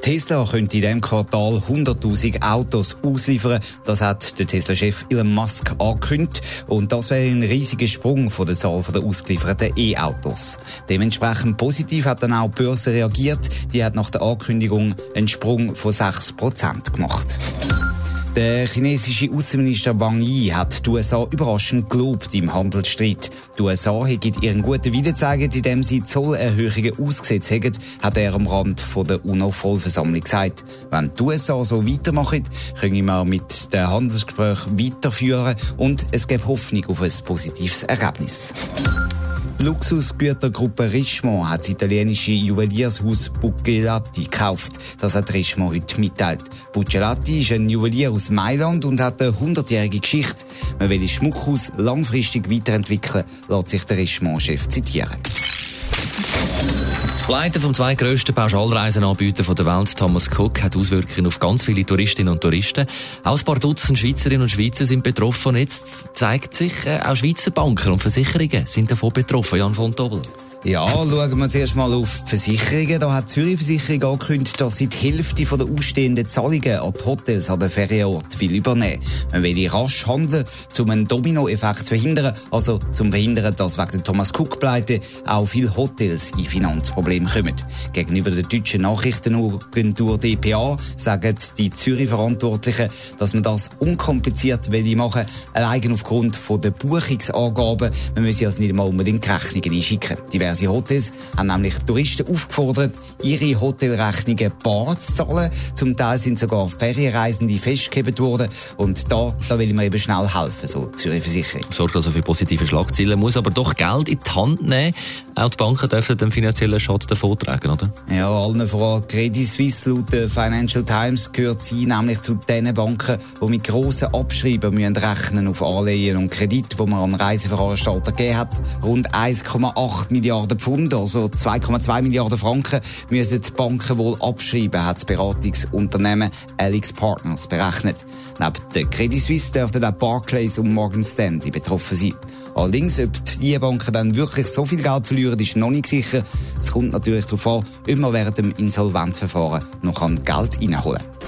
Tesla könnte in diesem Quartal 100.000 Autos ausliefern. Das hat der Tesla-Chef Elon Musk angekündigt. Und das wäre ein riesiger Sprung von der Zahl der ausgelieferten E-Autos. Dementsprechend positiv hat dann auch die Börse reagiert. Die hat nach der Ankündigung einen Sprung von 6% gemacht. Der chinesische Außenminister Wang Yi hat die USA überraschend gelobt im Handelsstreit. Die USA hätten ihren guten Willen indem sie Zollerhöhungen ausgesetzt haben, hat er am Rand der UNO-Vollversammlung gesagt. Wenn die USA so weitermachen, können wir mit den Handelsgesprächen weiterführen und es gibt Hoffnung auf ein positives Ergebnis. Die Luxusgütergruppe Richemont hat das italienische Juweliershaus Buccellati gekauft. Das hat Richemont heute mitteilt. Buccellati ist ein Juwelier aus Mailand und hat eine 100-jährige Geschichte. Man will das Schmuckhaus langfristig weiterentwickeln, lässt sich der Richemont-Chef zitieren. Das Pleiten vom zweitgrößten Pauschalreisenanbieter der Welt, Thomas Cook, hat Auswirkungen auf ganz viele Touristinnen und Touristen. Auch ein paar Dutzend Schweizerinnen und Schweizer sind betroffen. Jetzt zeigt sich, äh, auch Schweizer Banken und Versicherungen sind davon betroffen. Jan von Tobel. Ja, schauen wir zuerst mal auf Versicherungen. Da hat Zürich Versicherung angekündigt, dass sie die Hälfte der ausstehenden Zahlungen an die Hotels an den Ferienort will übernehmen. Man will rasch handeln, um einen Dominoeffekt zu verhindern. Also zum verhindern, dass wegen der Thomas Cook-Pleite auch viele Hotels in Finanzprobleme kommen. Gegenüber der deutschen Nachrichtenagentur DPA sagen die Zürich-Verantwortlichen, dass man das unkompliziert will machen, allein aufgrund der Buchungsangaben. Man müsse also nicht mal unbedingt Rechnungen einschicken. Diverse Hotels haben nämlich Touristen aufgefordert, ihre Hotelrechnungen bar zu zahlen. Zum Teil sind sogar Ferienreisende festgehebt worden. Und da, da will man eben schnell helfen, so Zürich Versicherung. Sorgt also für positive Schlagzeilen, muss aber doch Geld in die Hand nehmen. Auch die Banken dürfen den finanziellen Schaden davon tragen, oder? Ja, allen voran Credit Suisse laut der Financial Times gehört sie nämlich zu den Banken, die mit grossen Abschreiben müssen rechnen auf Anleihen und Kredit, die man an Reiseveranstalter gegeben hat. Rund 1,8 Milliarden Milliarden Pfund, also 2,2 Milliarden Franken, müssen die Banken wohl abschreiben, hat das Beratungsunternehmen Alex Partners berechnet. Neben der Credit Suisse dürften auch Barclays und Morgan Stanley betroffen sein. Allerdings, ob die Banken dann wirklich so viel Geld verlieren, ist noch nicht sicher. Es kommt natürlich darauf an, ob man während dem Insolvenzverfahren noch Geld reinholen kann.